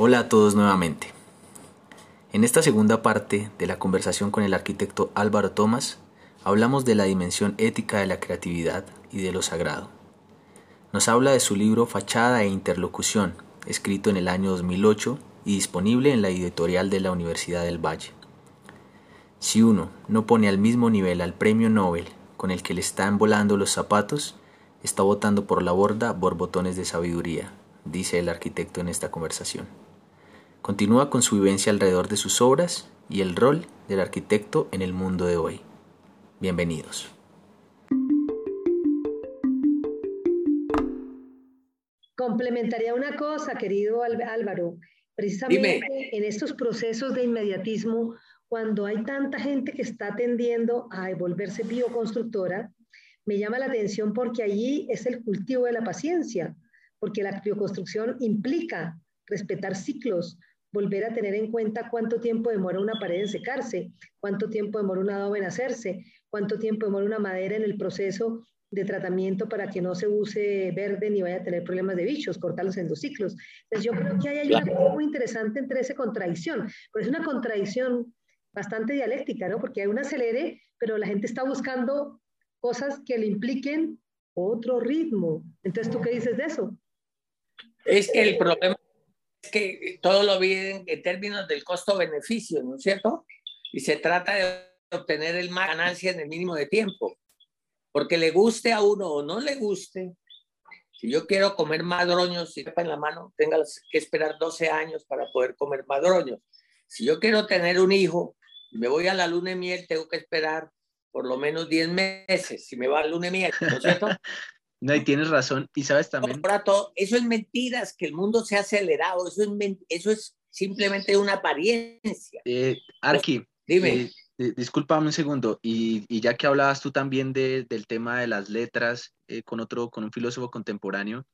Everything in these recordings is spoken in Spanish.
Hola a todos nuevamente. En esta segunda parte de la conversación con el arquitecto Álvaro Tomás, hablamos de la dimensión ética de la creatividad y de lo sagrado. Nos habla de su libro Fachada e Interlocución, escrito en el año 2008 y disponible en la editorial de la Universidad del Valle. Si uno no pone al mismo nivel al premio Nobel con el que le están volando los zapatos, está botando por la borda borbotones de sabiduría, dice el arquitecto en esta conversación. Continúa con su vivencia alrededor de sus obras y el rol del arquitecto en el mundo de hoy. Bienvenidos. Complementaría una cosa, querido Álvaro. Precisamente en estos procesos de inmediatismo, cuando hay tanta gente que está tendiendo a volverse bioconstructora, me llama la atención porque allí es el cultivo de la paciencia, porque la bioconstrucción implica respetar ciclos, volver a tener en cuenta cuánto tiempo demora una pared en secarse, cuánto tiempo demora un adobe en hacerse, cuánto tiempo demora una madera en el proceso de tratamiento para que no se use verde ni vaya a tener problemas de bichos, cortarlos en dos ciclos. Entonces yo creo que hay una cosa muy interesante entre esa contradicción, pero es una contradicción bastante dialéctica, ¿no? Porque hay un acelere, pero la gente está buscando cosas que le impliquen otro ritmo. Entonces, ¿tú qué dices de eso? Es que el problema que todo lo viven en términos del costo-beneficio, ¿no es cierto? Y se trata de obtener el más ganancia en el mínimo de tiempo. Porque le guste a uno o no le guste, si yo quiero comer madroños, si en la mano, tenga que esperar 12 años para poder comer madroños. Si yo quiero tener un hijo me voy a la luna de miel, tengo que esperar por lo menos 10 meses. Si me va a la luna de miel, ¿no es cierto? No, y tienes razón. Y sabes también. eso es mentiras, que el mundo se ha acelerado. Eso es, eso es simplemente una apariencia. Eh, Arki, dime. Eh, discúlpame un segundo. Y, y, ya que hablabas tú también de, del tema de las letras eh, con otro, con un filósofo contemporáneo,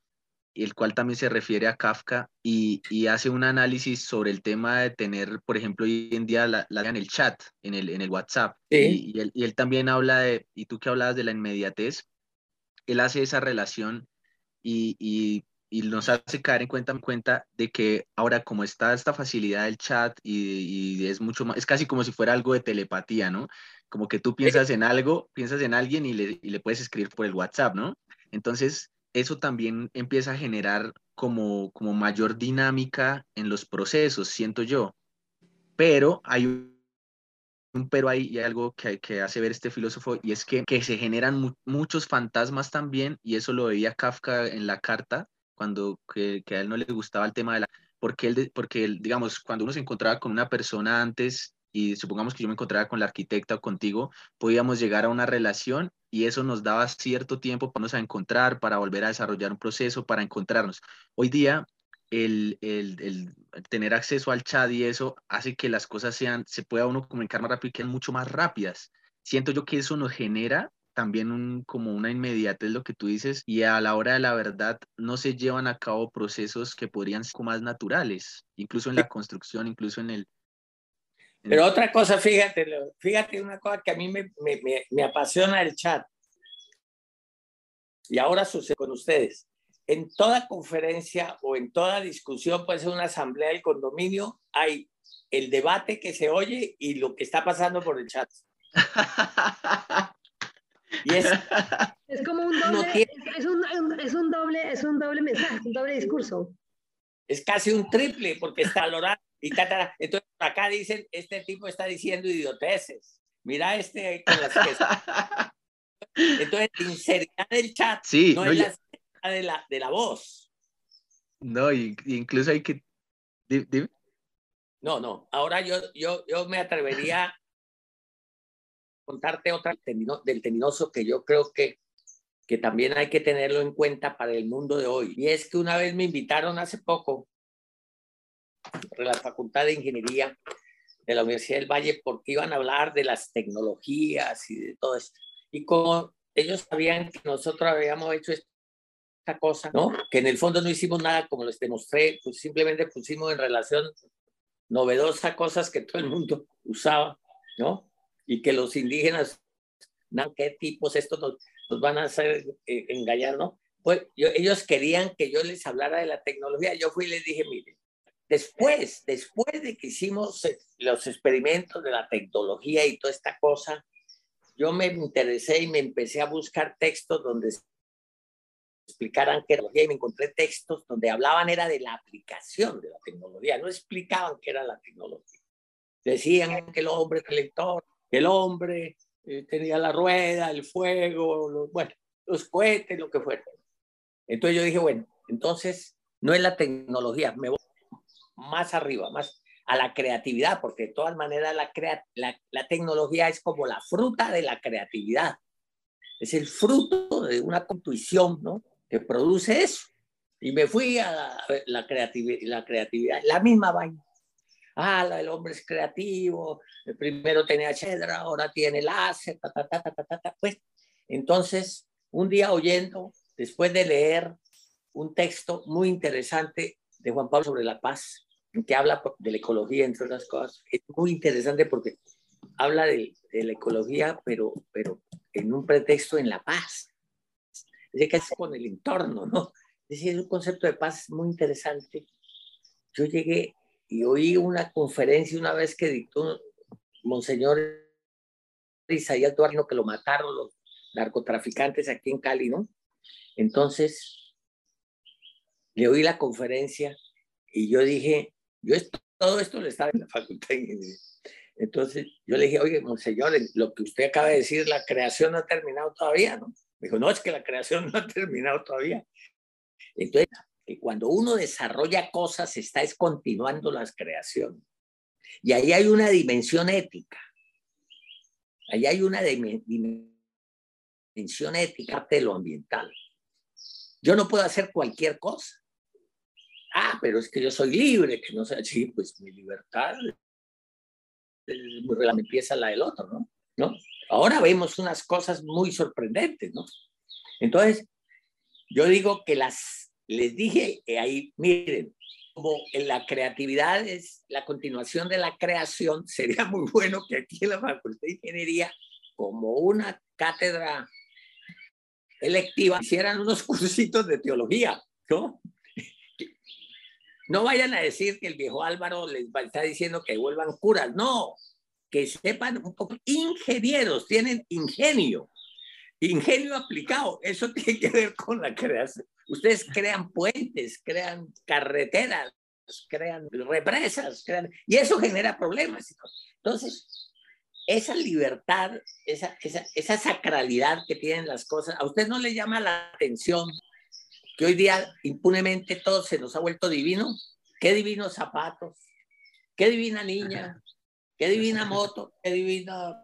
el cual también se refiere a Kafka y, y, hace un análisis sobre el tema de tener, por ejemplo, hoy en día la, la en el chat, en el, en el WhatsApp. Y, y, él, y, él, también habla de, y tú que hablabas de la inmediatez, él hace esa relación y, y, y, nos hace caer en cuenta, en cuenta de que ahora como está esta facilidad del chat y, es mucho más, es casi como si fuera algo de telepatía, ¿no? Como que tú piensas en algo, piensas en alguien y le, y le puedes escribir por el WhatsApp, ¿no? Entonces, eso también empieza a generar como, como mayor dinámica en los procesos, siento yo. Pero hay pero y hay algo que, que, hace ver este filósofo y es que, que se generan muchos fantasmas también y eso lo veía Kafka en la carta cuando que, que, a él no le gustaba el tema de la porque él porque él, digamos cuando uno se encontraba con una persona antes y supongamos que yo me encontraba con la arquitecta o contigo podíamos llegar a una relación y eso nos daba cierto tiempo para nos a encontrar para volver a desarrollar un proceso para encontrarnos. Hoy día el, el, el, tener acceso al chat y eso hace que las cosas sean, se pueda uno comunicar más rápido y queden mucho más rápidas. Siento yo que eso nos genera también un, como una inmediatez, lo que tú dices, y a la hora de la verdad no se llevan a cabo procesos que podrían ser más naturales, incluso en la construcción, incluso en el... Pero otra cosa, fíjate, fíjate una cosa que a mí me, me, me, me apasiona el chat. Y ahora sucede con ustedes en toda conferencia o en toda discusión, puede ser una asamblea del condominio, hay el debate que se oye y lo que está pasando por el chat. Y es, es como un doble, es, un, es, un, doble, es un doble mensaje, un doble discurso. Es casi un triple porque está valorado y Entonces acá dicen, este tipo está diciendo idioteces. Mira este con las que... Entonces, sinceridad del chat sí, no, es la de la, de la voz. No, y, incluso hay que... Dime. No, no. Ahora yo, yo, yo me atrevería a contarte otra del teninoso que yo creo que, que también hay que tenerlo en cuenta para el mundo de hoy. Y es que una vez me invitaron hace poco a la Facultad de Ingeniería de la Universidad del Valle porque iban a hablar de las tecnologías y de todo esto. Y como ellos sabían que nosotros habíamos hecho esto cosa, ¿no? Que en el fondo no hicimos nada como les demostré, pues simplemente pusimos en relación novedosa cosas que todo el mundo usaba, ¿no? Y que los indígenas, ¿no? ¿qué tipos estos nos, van a hacer eh, engañar, ¿no? Pues ellos querían que yo les hablara de la tecnología. Yo fui y les dije, mire, después, después de que hicimos eh, los experimentos de la tecnología y toda esta cosa, yo me interesé y me empecé a buscar textos donde explicaran qué era y me encontré textos donde hablaban era de la aplicación de la tecnología, no explicaban qué era la tecnología. Decían que el hombre es el lector, que el hombre eh, tenía la rueda, el fuego, los, bueno, los cohetes, lo que fuera. Entonces yo dije, bueno, entonces no es la tecnología, me voy más arriba, más a la creatividad, porque de todas maneras la, la, la tecnología es como la fruta de la creatividad. Es el fruto de una intuición, ¿no? Que produce eso. Y me fui a la, la, la creatividad, la misma vaina. Ah, el hombre es creativo, primero tenía chedra, ahora tiene láser, ta, ta, ta, ta, ta, ta, Pues, entonces, un día oyendo, después de leer un texto muy interesante de Juan Pablo sobre la paz, que habla de la ecología, entre otras cosas. Es muy interesante porque habla de, la ecología, pero, pero en un pretexto en la paz. Decir, que es con el entorno, ¿no? Es decir, es un concepto de paz muy interesante. Yo llegué y oí una conferencia una vez que dictó Monseñor Isaías Duarte, que lo mataron los narcotraficantes aquí en Cali, ¿no? Entonces, le oí la conferencia y yo dije, yo todo esto le estaba en la facultad. Entonces yo le dije, oye, monseñor, lo que usted acaba de decir, la creación no ha terminado todavía, ¿no? Me dijo, no, es que la creación no ha terminado todavía. Entonces, que cuando uno desarrolla cosas, está es continuando las creaciones. Y ahí hay una dimensión ética. Ahí hay una dimensión ética de lo ambiental. Yo no puedo hacer cualquier cosa ah, pero es que yo soy libre, que no sé, sí, pues mi libertad empieza la del otro, ¿no? ¿no? Ahora vemos unas cosas muy sorprendentes, ¿no? Entonces, yo digo que las, les dije ahí, miren, como en la creatividad es la continuación de la creación, sería muy bueno que aquí en la Facultad de Ingeniería, como una cátedra electiva, hicieran unos cursitos de teología, ¿no? No vayan a decir que el viejo Álvaro les está diciendo que vuelvan curas, no, que sepan un poco, ingenieros, tienen ingenio, ingenio aplicado, eso tiene que ver con la creación. Ustedes crean puentes, crean carreteras, crean represas, crean, y eso genera problemas. Entonces, esa libertad, esa, esa, esa sacralidad que tienen las cosas, ¿a usted no le llama la atención que hoy día impunemente todo se nos ha vuelto divino. Qué divinos zapatos, qué divina niña, qué divina moto, qué divina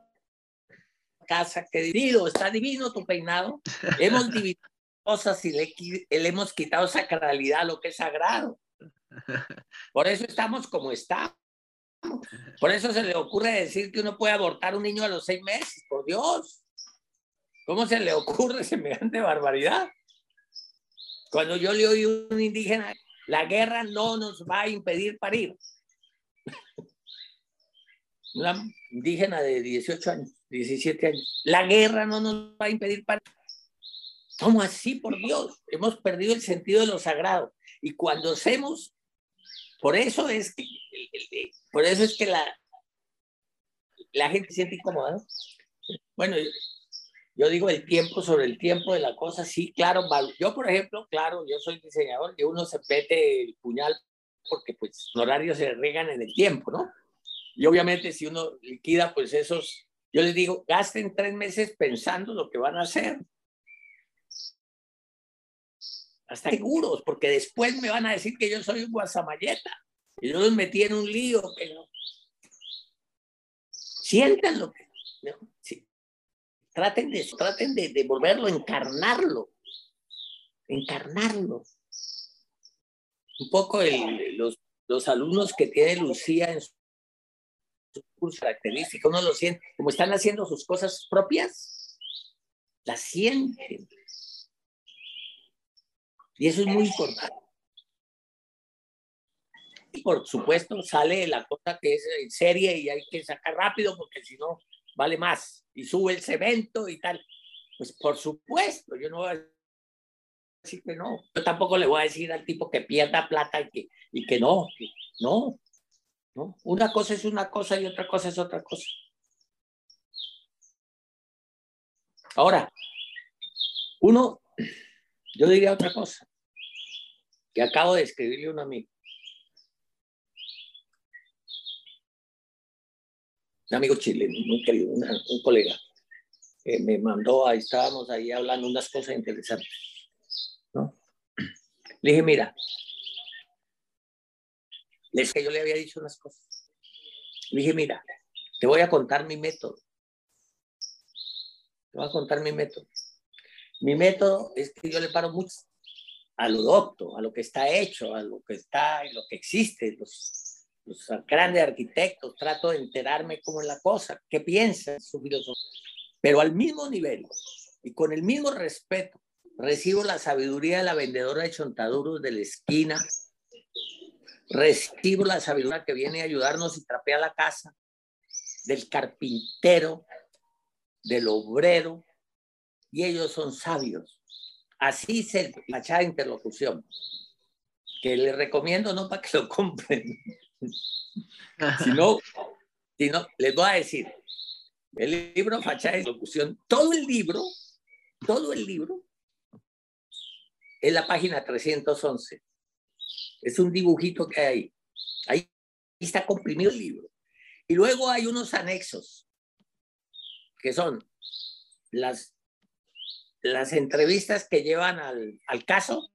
casa, qué divino, está divino tu peinado. Hemos dividido cosas y le, le hemos quitado sacralidad a lo que es sagrado. Por eso estamos como estamos. Por eso se le ocurre decir que uno puede abortar un niño a los seis meses, por Dios. ¿Cómo se le ocurre semejante barbaridad? Cuando yo le oí a un indígena, la guerra no nos va a impedir parir. Una indígena de 18 años, 17 años. La guerra no nos va a impedir parir. ¿Cómo así, por Dios? Hemos perdido el sentido de lo sagrado. Y cuando hacemos, por eso es que, por eso es que la, la gente se siente incómoda. Bueno, yo digo el tiempo sobre el tiempo de la cosa, sí, claro. Yo, por ejemplo, claro, yo soy diseñador y uno se mete el puñal porque pues los horarios se regan en el tiempo, ¿no? Y obviamente si uno liquida, pues esos, yo les digo, gasten tres meses pensando lo que van a hacer. Hasta seguros, porque después me van a decir que yo soy un guasamayeta. Y yo los metí en un lío, pero sientan lo que... Traten de, traten de volverlo, encarnarlo, encarnarlo. Un poco los, los alumnos que tiene Lucía en su curso característica, uno lo siente, como están haciendo sus cosas propias, las sienten. Y eso es muy importante. Y por supuesto sale la cosa que es en serie y hay que sacar rápido porque si no vale más y sube el cemento y tal. Pues por supuesto, yo no voy a decir que no. Yo tampoco le voy a decir al tipo que pierda plata y que, y que no, No, no. Una cosa es una cosa y otra cosa es otra cosa. Ahora, uno, yo diría otra cosa, que acabo de escribirle a un amigo. Un amigo chileno, muy querido, un colega, que me mandó, ahí estábamos ahí hablando unas cosas interesantes. ¿no? Le dije, mira, les que yo le había dicho unas cosas. Le dije, mira, te voy a contar mi método. Te voy a contar mi método. Mi método es que yo le paro mucho a lo docto, a lo que está hecho, a lo que está, lo que existe, los, los grandes arquitectos, trato de enterarme cómo es la cosa, qué piensa su filosofía, pero al mismo nivel y con el mismo respeto recibo la sabiduría de la vendedora de chontaduros de la esquina, recibo la sabiduría que viene a ayudarnos y trapea la casa, del carpintero, del obrero, y ellos son sabios. Así se fachada de interlocución, que les recomiendo no para que lo compren, sino, sino les voy a decir, el libro Fachada de Interlocución, todo el libro, todo el libro, es la página 311. Es un dibujito que hay ahí. Ahí está comprimido el libro. Y luego hay unos anexos, que son las las entrevistas que llevan al, al caso,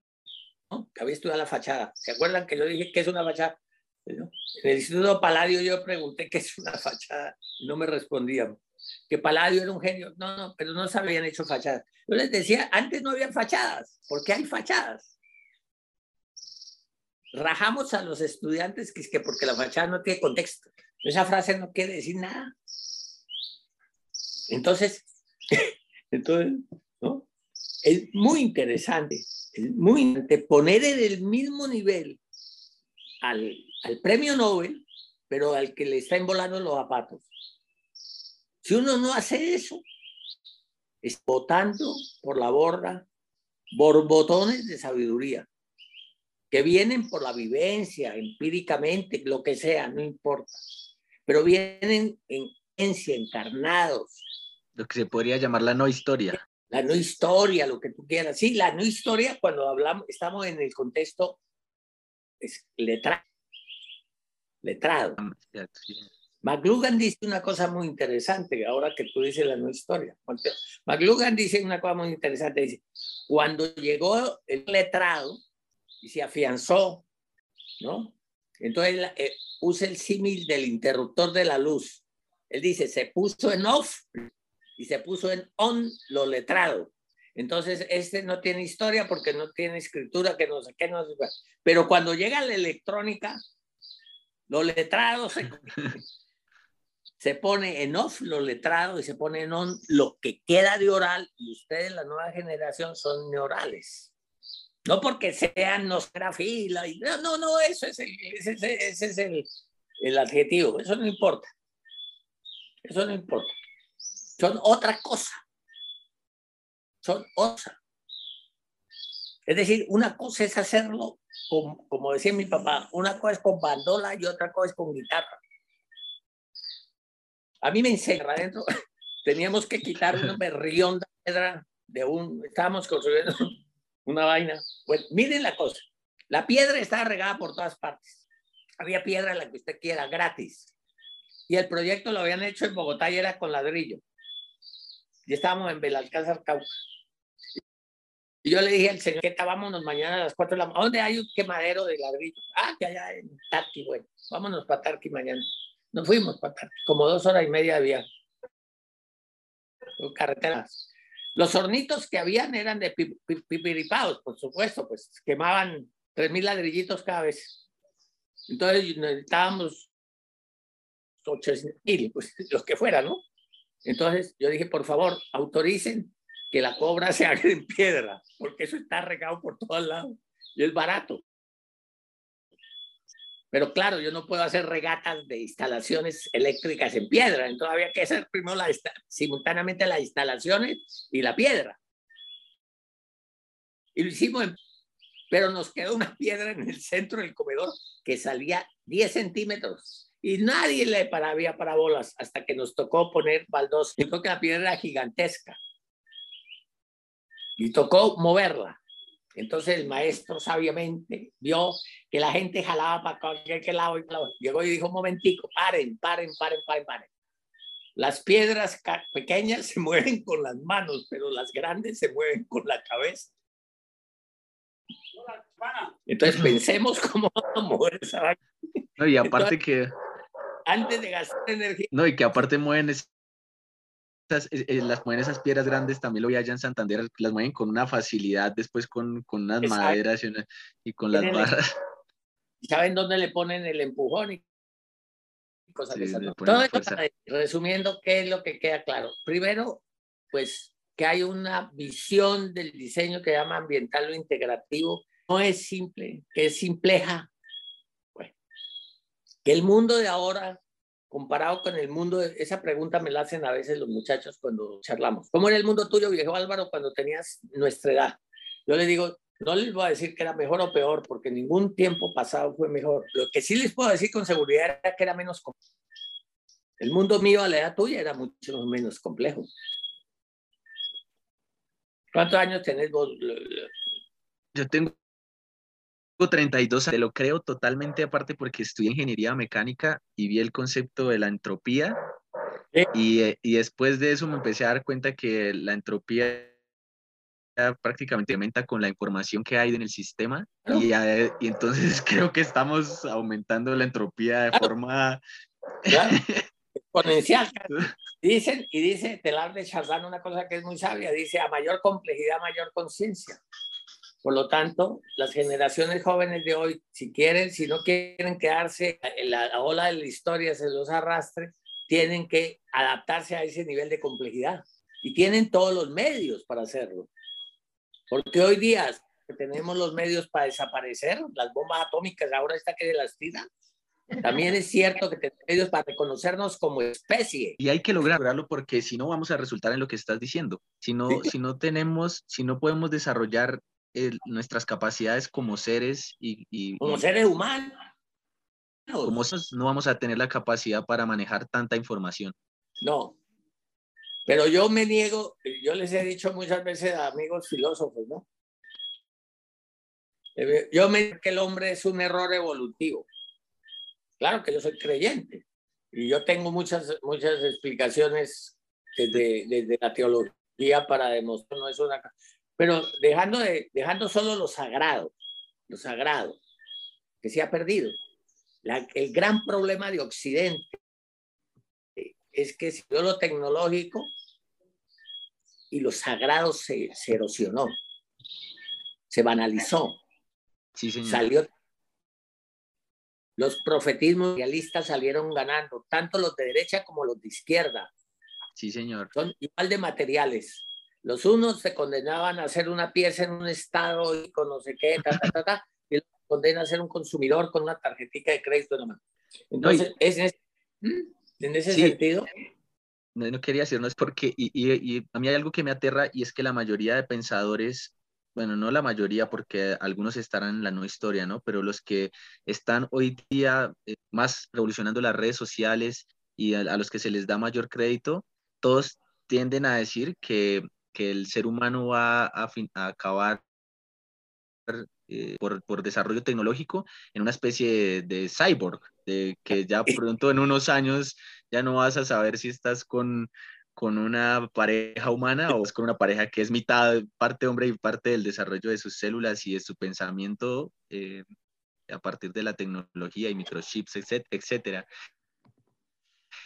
¿no? que había estudiado la fachada. ¿Se acuerdan que yo dije que es una fachada? En el Instituto Paladio yo pregunté qué es una fachada no me respondían. Que Paladio era un genio. No, no, pero no se habían hecho fachadas. Yo les decía, antes no había fachadas. ¿Por qué hay fachadas? Rajamos a los estudiantes que es que porque la fachada no tiene contexto. Esa frase no quiere decir nada. Entonces, entonces es muy interesante, es muy interesante poner en el mismo nivel al, al premio Nobel, pero al que le está envolando los zapatos. Si uno no hace eso, es botando por la borda borbotones de sabiduría que vienen por la vivencia, empíricamente, lo que sea, no importa, pero vienen en esencia, encarnados. Lo que se podría llamar la no historia la no historia, lo que tú quieras. Sí, la no historia cuando hablamos, estamos en el contexto es letrado. letrado. McLuhan dice una cosa muy interesante, ahora que tú dices la no historia. McLuhan dice una cosa muy interesante, dice, cuando llegó el letrado y se afianzó, ¿no? Entonces eh, usa el símil del interruptor de la luz. Él dice, se puso en off y se puso en on lo letrado. Entonces, este no tiene historia porque no tiene escritura, que no sé qué, no sé qué. Pero cuando llega la electrónica, lo letrado se, se pone en off lo letrado y se pone en on lo que queda de oral y ustedes, la nueva generación, son neorales. No porque sean nosgrafila, y no, no, no, eso es, el, ese, ese es el, el adjetivo, eso no importa. Eso no importa son otra cosa. Son otra. Es decir, una cosa es hacerlo, como, como decía mi papá, una cosa es con bandola y otra cosa es con guitarra. A mí me enseña adentro, teníamos que quitar una berrión de piedra de un, estábamos construyendo una vaina. Pues miren la cosa, la piedra estaba regada por todas partes. Había piedra la que usted quiera, gratis. Y el proyecto lo habían hecho en Bogotá y era con ladrillo y estábamos en Belalcázar, Cauca. Y yo le dije al señor, ¿qué vámonos mañana a las 4 de la mañana? ¿Dónde hay un quemadero de ladrillo? Ah, que allá en Tarqui, bueno, vámonos para Tarqui mañana. Nos fuimos para Tarqui, como dos horas y media de viaje. Carreteras. Los hornitos que habían eran de pipiripados, por supuesto, pues quemaban 3.000 ladrillitos cada vez. Entonces necesitábamos 8.000, pues los que fueran, ¿no? Entonces yo dije, por favor, autoricen que la cobra se haga en piedra, porque eso está regado por todos lados y es barato. Pero claro, yo no puedo hacer regatas de instalaciones eléctricas en piedra, entonces había que hacer primero la, simultáneamente las instalaciones y la piedra. Y lo hicimos, pero nos quedó una piedra en el centro del comedor que salía 10 centímetros y nadie le había parabolas hasta que nos tocó poner baldos. Dijo que la piedra era gigantesca y tocó moverla. Entonces el maestro sabiamente vio que la gente jalaba para cualquier lado, lado. Llegó y dijo, un momentico, paren, paren, paren, paren, paren. Las piedras pequeñas se mueven con las manos, pero las grandes se mueven con la cabeza. Entonces pensemos cómo mover esa No, y aparte que... Antes de gastar energía. No, y que aparte mueven esas, eh, eh, las mueven esas piedras grandes, también lo vi allá en Santander, las mueven con una facilidad, después con, con unas maderas y, con las barras. ¿Saben dónde le ponen el empujón y cosas de esas? resumiendo, ¿qué es lo que queda claro? Primero, pues que hay una visión del diseño que llama ambiental o integrativo. No es simple, que es simpleja. Bueno, que el mundo de ahora, comparado con el mundo, esa pregunta me la hacen a veces los muchachos cuando charlamos. ¿Cómo era el mundo tuyo, viejo Álvaro, cuando tenías nuestra edad? Yo les digo, no les voy a decir que era mejor o peor, porque ningún tiempo pasado fue mejor. Lo que sí les puedo decir con seguridad era que era menos complejo. El mundo mío a la edad tuya era mucho menos complejo. ¿Cuántos años tenés vos? Yo tengo 32, te lo creo totalmente aparte porque estudié ingeniería mecánica y vi el concepto de la entropía y, eh, y, después de eso me empecé a dar cuenta que la entropía prácticamente aumenta con la información que hay en el sistema y, y, entonces creo que estamos aumentando la entropía de forma exponencial. Dicen, y dice Telar de Chardin una cosa que es muy sabia, dice, a mayor complejidad, mayor conciencia. Por lo tanto, las generaciones jóvenes de hoy, si quieren, si no quieren quedarse en la ola de la historia, se los arrastre, tienen que adaptarse a ese nivel de complejidad. Y tienen todos los medios para hacerlo. Porque hoy día tenemos los medios para desaparecer, las bombas atómicas ahora está que de las tiras, también es cierto que tenemos medios para reconocernos como especie. Y hay que lograrlo porque si no vamos a resultar en lo que estás diciendo. Si no, si no tenemos, si no podemos desarrollar nuestras capacidades como seres y... como seres humanos. Como no vamos a tener la capacidad para manejar tanta información. No. Pero yo me niego, yo les he dicho muchas veces a amigos filósofos, ¿no? Yo me digo que el hombre es un error evolutivo. Claro que yo soy creyente y yo tengo muchas, muchas explicaciones desde, desde la teología para demostrar, no es una... Pero dejando, de, dejando solo lo sagrado, lo sagrado, que se ha perdido. el gran problema de Occidente es que si lo tecnológico y lo sagrado se, se erosionó, se banalizó, sí, salió los profetismos realistas salieron ganando, tanto los de derecha como los de izquierda. Sí, señor. Son igual de materiales. Los unos se condenaban a hacer una pieza en un estado y con no sé qué, ta, ta, ta, ta y los condena a ser un consumidor con una tarjetita de crédito nomás. Entonces, es en ese, sentido. No, no, quería decir, no es porque, y, y, y a mí hay algo que me aterra y es que la mayoría de pensadores bueno, no la mayoría porque algunos estarán en la no historia, ¿no? Pero los que están hoy día eh, más revolucionando las redes sociales y a, los que se les da mayor crédito, todos tienden a decir que, que el ser humano va a, a acabar eh, por, por, desarrollo tecnológico en una especie de, cyborg, de que ya pronto en unos años ya no vas a saber si estás con con una pareja humana o es con una pareja que es mitad parte hombre y parte del desarrollo de sus células y de su pensamiento eh, a partir de la tecnología y microchips, etcétera.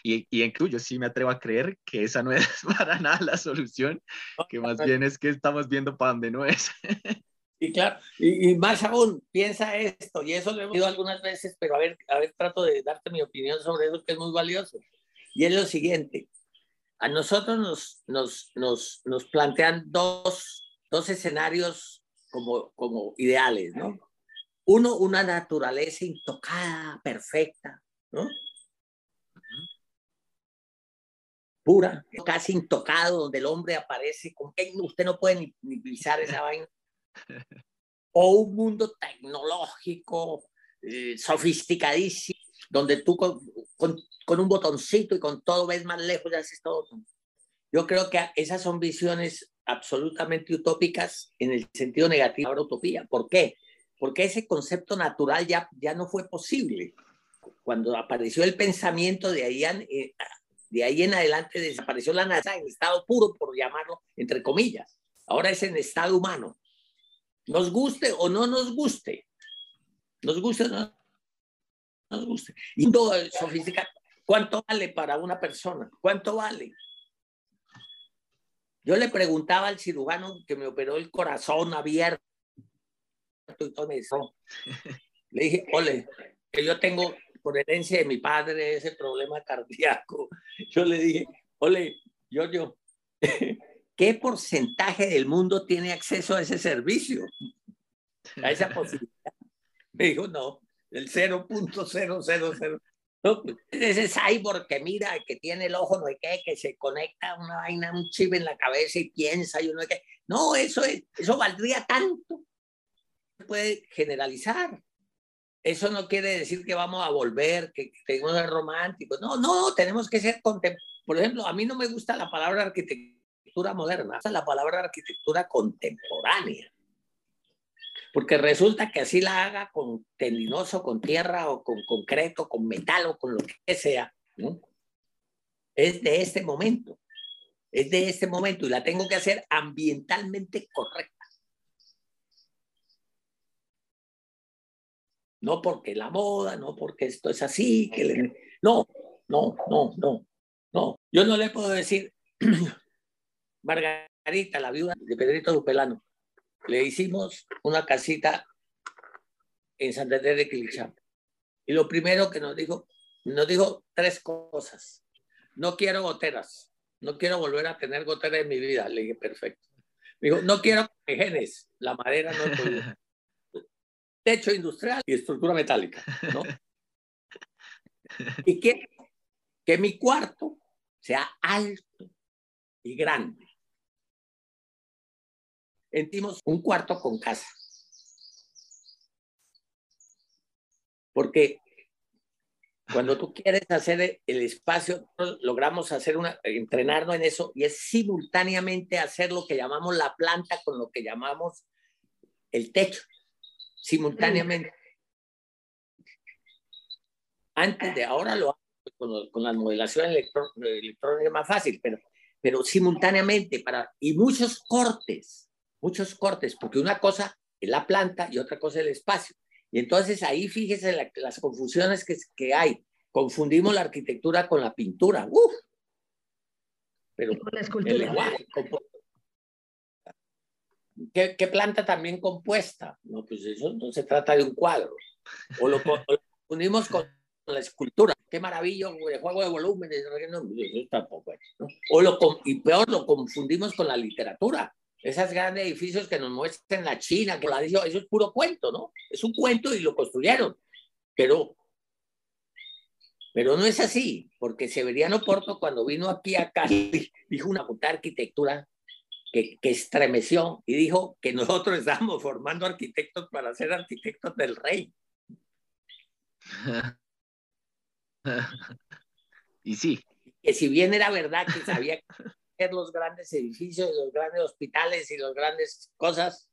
Y, y en yo sí me atrevo a creer que esa no es para nada la solución, que más bien es que estamos viendo para dónde no es. Y claro, y, más aún, piensa esto, y eso lo he oído algunas veces, pero a ver, a ver, trato de darte mi opinión sobre eso que es muy valioso. Y es lo siguiente, a nosotros nos, nos, nos, nos plantean dos, dos escenarios como, como ideales, ¿no? Uno, una naturaleza intocada, perfecta, ¿no? Pura, casi intocado, donde el hombre aparece con que usted no puede ni, pisar esa vaina. O un mundo tecnológico, eh, sofisticadísimo, donde tú con, con, un botoncito y con todo ves más lejos y haces todo. Yo creo que esas son visiones absolutamente utópicas en el sentido negativo de la utopía. ¿Por qué? Porque ese concepto natural ya, ya no fue posible. Cuando apareció el pensamiento de ahí, eh, de ahí en adelante desapareció la NASA en estado puro, por llamarlo entre comillas. Ahora es en estado humano. Nos guste o no nos guste. Nos guste o no nos guste. Y todo sofisticado. ¿Cuánto vale para una persona? ¿Cuánto vale? Yo le preguntaba al cirujano que me operó el corazón abierto y todo eso. Le dije, ole, que yo tengo por herencia de mi padre ese problema cardíaco. Yo le dije, ole, yo, yo, ¿qué porcentaje del mundo tiene acceso a ese servicio? A esa posibilidad. Me dijo, no, el 0.000. No, pues, ese cyborg que mira, que tiene el ojo, no hay qué, que se conecta una vaina, un chip en la cabeza y piensa y uno qué. No, eso, es, eso valdría tanto. Se puede generalizar. Eso no quiere decir que vamos a volver, que, que ser románticos. No, no, tenemos que ser Por ejemplo, a mí no me gusta la palabra arquitectura moderna, la palabra arquitectura contemporánea porque resulta que así la haga con tendinoso, con tierra o con concreto, con metal o con lo que sea, ¿no? Es de este momento, es de este momento y la tengo que hacer ambientalmente correcta. No porque la moda, no porque esto es así, que no, no, no, no, no. Yo no le puedo decir, Margarita, la viuda de Pedrito Dupelano, le hicimos una casita en Santander de Quilicham. Y lo primero que nos dijo, nos dijo tres cosas. No quiero goteras, no quiero volver a tener goteras en mi vida. Le dije, perfecto. Me dijo, no quiero genes, la madera no es Techo industrial y estructura metálica, ¿no? Y que, que mi cuarto sea alto y grande Entimos un cuarto con casa. Porque cuando tú quieres hacer el espacio, logramos hacer una, entrenarnos en eso y es simultáneamente hacer lo que llamamos la planta con lo que llamamos el techo. Simultáneamente. Antes de ahora lo hago con, con la modelación electrónica es más fácil, pero, pero simultáneamente para, y muchos cortes muchos cortes, porque una cosa es la planta y otra cosa es el espacio. Y entonces ahí fíjese las confusiones que, que, hay. Confundimos la arquitectura con la pintura. ¡Uf! Pero con la escultura. ¿Qué, ¿Qué, planta también compuesta? No, pues eso no se trata de un cuadro. O lo, unimos con la escultura. Qué maravilla, el juego de volúmenes. No, eso tampoco O lo, y peor, lo confundimos con la literatura esos grandes edificios que nos muestran la China, que la dicho, eso es puro cuento, ¿no? Es un cuento y lo construyeron. Pero, pero no es así, porque Severiano Porto cuando vino aquí a Cali dijo una puta arquitectura que, que estremeció y dijo que nosotros estamos formando arquitectos para ser arquitectos del rey. y sí. Que si bien era verdad que sabía los grandes edificios, los grandes hospitales y las grandes cosas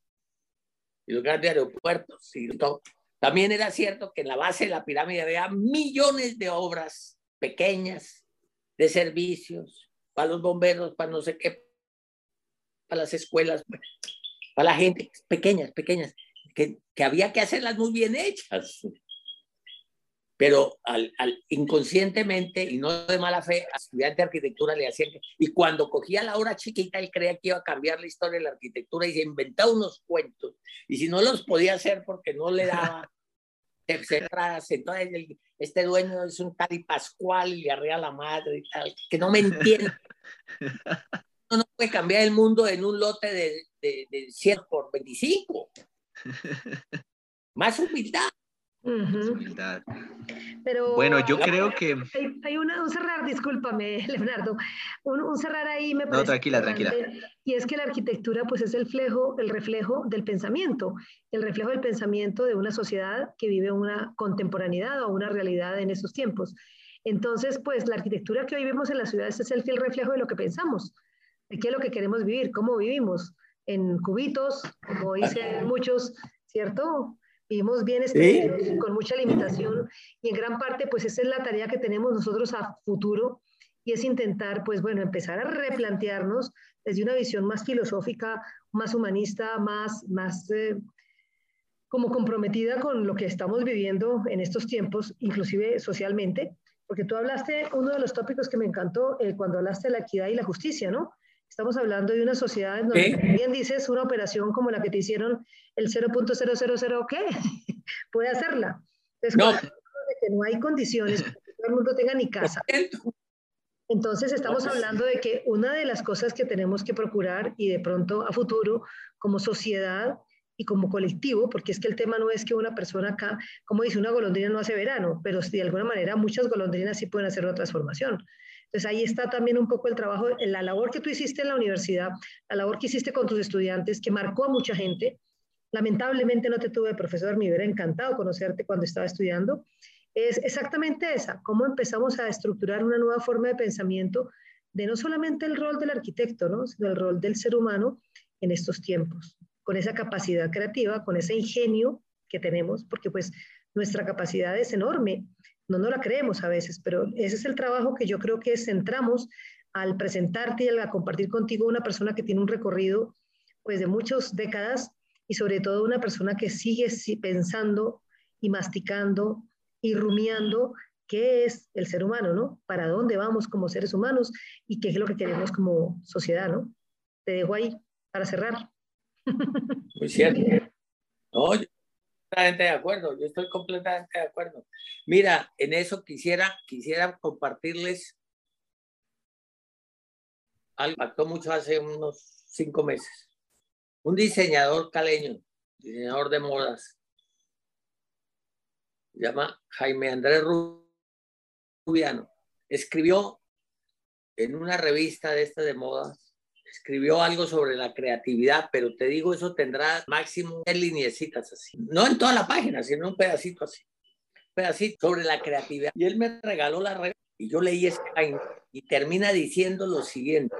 y los grandes aeropuertos y todo. También era cierto que en la base de la pirámide había millones de obras pequeñas de servicios para los bomberos, para no sé qué, para las escuelas, para la gente, pequeñas, pequeñas, que, que había que hacerlas muy bien hechas pero al, inconscientemente y no de mala fe, a estudiante de arquitectura le hacían que, y cuando cogía la hora chiquita, él creía que iba a cambiar la historia de la arquitectura y se inventaba unos cuentos, y si no los podía hacer porque no le daba entonces este dueño es un tal y Pascual y le arrea la madre y tal, que no me entiende. No, no puede cambiar el mundo en un lote de, de, de 100 por 25. Más humildad. Pero bueno, yo creo que... Hay, una un cerrar, discúlpame, Leonardo, un, cerrar ahí me parece. No, tranquila, tranquila. Y es que la arquitectura, pues, es el reflejo, el reflejo del pensamiento, el reflejo del pensamiento de una sociedad que vive una contemporaneidad o una realidad en esos tiempos. Entonces, pues, la arquitectura que hoy vemos en las ciudades es el fiel reflejo de lo que pensamos, de qué es lo que queremos vivir, cómo vivimos, en cubitos, como dicen muchos, ¿cierto? Vivimos bien con mucha limitación y en gran parte pues esa es la tarea que tenemos nosotros a futuro y es intentar pues bueno empezar a replantearnos desde una visión más filosófica, más humanista, más, más eh, como comprometida con lo que estamos viviendo en estos tiempos, inclusive socialmente, porque tú hablaste, uno de los tópicos que me encantó eh, cuando hablaste de la equidad y la justicia, ¿no? Estamos hablando de una sociedad en donde, bien dices, una operación como la que te hicieron el 0.000, ¿qué? Puede hacerla. Entonces, no. De que no hay condiciones para que todo el mundo tenga ni casa. Entonces, estamos hablando de que una de las cosas que tenemos que procurar y de pronto a futuro, como sociedad y como colectivo, porque es que el tema no es que una persona acá, como dice, una golondrina no hace verano, pero de alguna manera muchas golondrinas sí pueden hacer una transformación. Entonces ahí está también un poco el trabajo, la labor que tú hiciste en la universidad, la labor que hiciste con tus estudiantes, que marcó a mucha gente. Lamentablemente no te tuve profesor, me hubiera encantado conocerte cuando estaba estudiando. Es exactamente esa, cómo empezamos a estructurar una nueva forma de pensamiento de no solamente el rol del arquitecto, ¿no? sino el rol del ser humano en estos tiempos, con esa capacidad creativa, con ese ingenio que tenemos, porque pues nuestra capacidad es enorme no no la creemos a veces, pero ese es el trabajo que yo creo que centramos al presentarte y al compartir contigo una persona que tiene un recorrido pues de muchas décadas y sobre todo una persona que sigue pensando y masticando y rumiando qué es el ser humano, ¿no? Para dónde vamos como seres humanos y qué es lo que queremos como sociedad, ¿no? Te dejo ahí para cerrar. Muy cierto. No, de acuerdo, yo estoy completamente de acuerdo. Mira, en eso quisiera, quisiera compartirles algo impactó mucho hace unos cinco meses. Un diseñador caleño, diseñador de modas, se llama Jaime Andrés Rubiano, escribió en una revista de esta de modas escribió algo sobre la creatividad, pero te digo, eso tendrá máximo tres lineecitas así. No en toda la página, sino un pedacito así. Un pedacito sobre la creatividad. Y él me regaló la revista y yo leí ese y termina diciendo lo siguiente.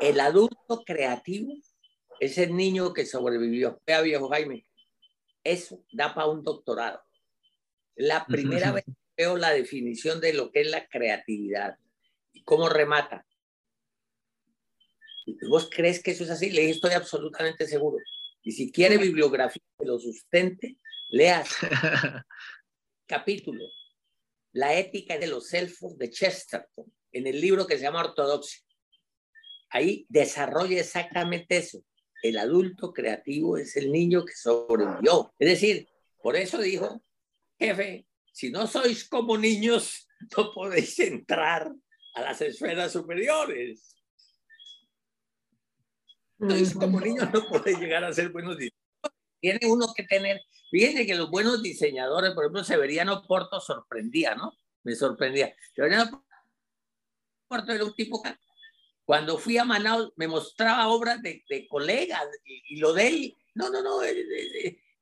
El adulto creativo es el niño que sobrevivió. Vea, viejo Jaime, eso da para un doctorado. La primera vez veo la definición de lo que es la creatividad y cómo remata. ¿Vos crees que eso es así? Le estoy absolutamente seguro. Y si quiere bibliografía que lo sustente, leas capítulo, La ética de los elfos de Chesterton, en el libro que se llama Ortodoxia. Ahí desarrolla exactamente eso. El adulto creativo es el niño que sobrevivió. Es decir, por eso dijo, jefe, si no sois como niños, no podéis entrar a las esferas superiores. Entonces, como niño no puede llegar a ser buenos diseñadores. Tiene uno que tener, fíjense que los buenos diseñadores, por ejemplo, Severiano Porto sorprendía, ¿no? Me sorprendía. Severiano Porto era un tipo que cuando fui a Manaus me mostraba obras de, colegas y, lo de él, no, no, no,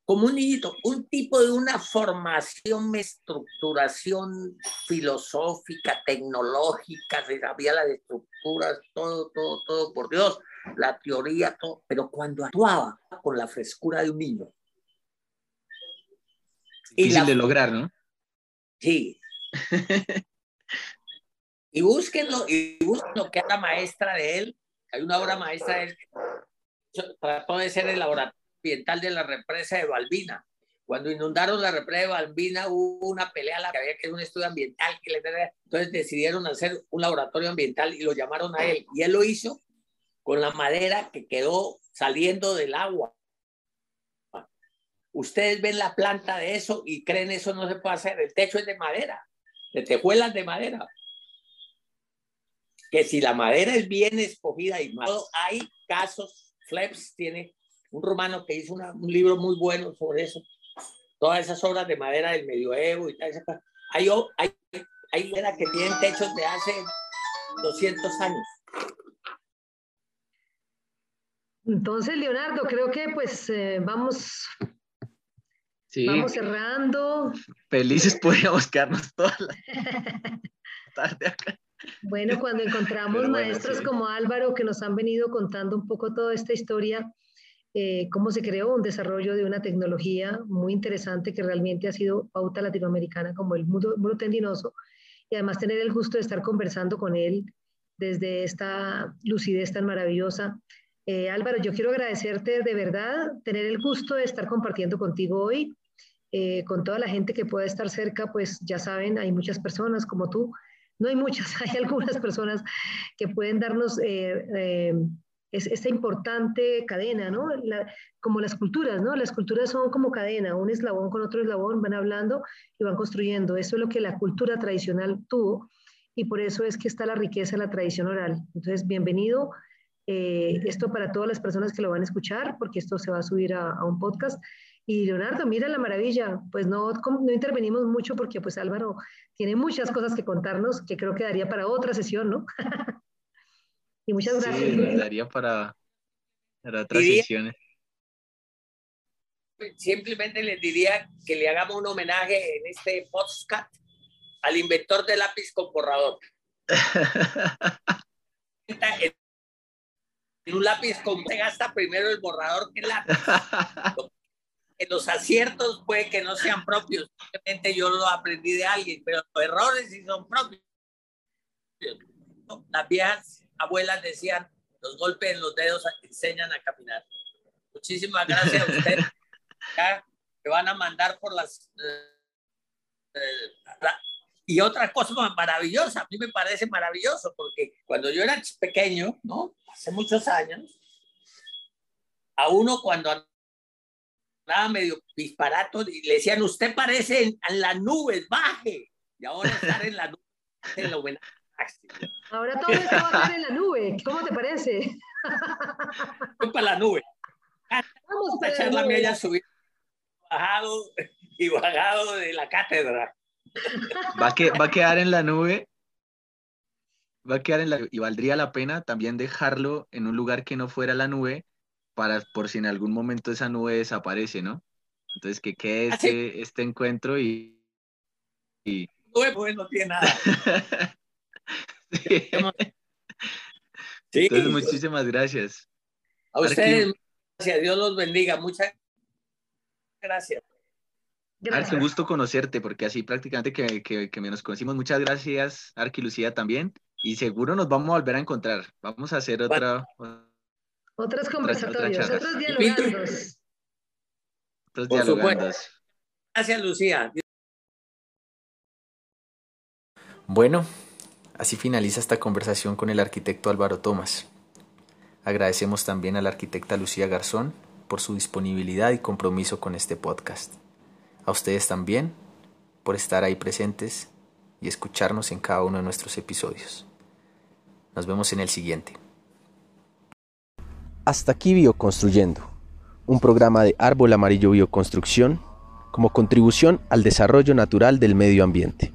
como un niñito, un tipo de una formación, estructuración filosófica, tecnológica, se sabía las estructuras, todo, todo, todo, por Dios la teoría, todo, pero cuando actuaba con la frescura de un niño. Difícil de lograr, ¿no? Sí. y búsquenlo, y búsquenlo que es la maestra de él. Hay una obra maestra de él trató de ser el laboratorio ambiental de la represa de Balbina. Cuando inundaron la represa de Balbina hubo una pelea la que había que hacer un estudio ambiental. Que le... Entonces decidieron hacer un laboratorio ambiental y lo llamaron a él. Y él lo hizo con la madera que quedó saliendo del agua. Ustedes ven la planta de eso y creen eso no se puede hacer. El techo es de madera, de tejuelas de madera. Que si la madera es bien escogida y hay casos, Fleps tiene un romano que hizo un libro muy bueno sobre eso, todas esas obras de madera del medioevo y tal, hay, hay, hay que tienen techos de hace 200 años. Entonces, Leonardo, creo que pues eh, vamos, vamos cerrando. Felices podríamos quedarnos toda la tarde acá. Bueno, cuando encontramos maestros como Álvaro que nos han venido contando un poco toda esta historia, eh, cómo se creó un desarrollo de una tecnología muy interesante que realmente ha sido pauta latinoamericana como el muro, tendinoso, y además tener el gusto de estar conversando con él desde esta lucidez tan maravillosa. Eh, Álvaro, yo quiero agradecerte de verdad, tener el gusto de estar compartiendo contigo hoy, eh, con toda la gente que pueda estar cerca, pues ya saben, hay muchas personas como tú no hay muchas, hay algunas personas que pueden darnos eh, eh, esta importante cadena, ¿no? como las culturas, ¿no? Las culturas son como cadena, un eslabón con otro eslabón, van hablando y van construyendo. Eso es lo que la cultura tradicional tuvo y por eso es que está la riqueza de la tradición oral. Entonces, bienvenido. Eh, esto para todas las personas que lo van a escuchar, porque esto se va a subir a, a un podcast. Y Leonardo, mira la maravilla, pues no, no intervenimos mucho porque pues Álvaro tiene muchas cosas que contarnos que creo que daría para otra sesión, ¿no? y muchas gracias. Sí, daría para, para otras sesiones. Simplemente les diría que le hagamos un homenaje en este podcast al inventor del lápiz con borrador. en un lápiz con se gasta primero el borrador que el lápiz. los aciertos puede que no sean propios, simplemente yo lo aprendí de alguien, pero los errores sí son propios. Las viejas abuelas decían, los golpes en los dedos enseñan a caminar. Muchísimas gracias a ustedes. que van a mandar por las... Eh, y otra cosa maravillosa, a mí me parece maravilloso, porque cuando yo era pequeño, ¿no? Hace muchos años, a uno cuando estaba medio disparato y le decían, usted parece en, las nubes, baje. Y ahora estar en la nube en lo buena. Ahora todo esto va a estar en la nube. ¿Cómo te parece? Voy para la nube. Vamos a echar la mía subir, bajado y bajado de la cátedra. Va a, que, va a quedar en la nube. Va a quedar en la y valdría la pena también dejarlo en un lugar que no fuera la nube para por si en algún momento esa nube desaparece, ¿no? Entonces que quede ah, este, este encuentro y... y... Nube pues no tiene nada. sí. Entonces muchísimas gracias. A ustedes, gracias, Dios los bendiga, muchas gracias. Arqui, un gusto conocerte, porque así prácticamente que, que, que nos conocimos. Muchas gracias, Arqui Lucía también. Y seguro nos vamos a volver a encontrar. Vamos a hacer otra, otros conversatorios, otros dialogandos. Otros dialogandos. Gracias, Lucía. Bueno, así finaliza esta conversación con el arquitecto Álvaro Tomás. Agradecemos también a la arquitecta Lucía Garzón por su disponibilidad y compromiso con este podcast. A ustedes también por estar ahí presentes y escucharnos en cada uno de nuestros episodios. Nos vemos en el siguiente. Hasta aquí Bioconstruyendo, un programa de Árbol Amarillo Bioconstrucción como contribución al desarrollo natural del medio ambiente.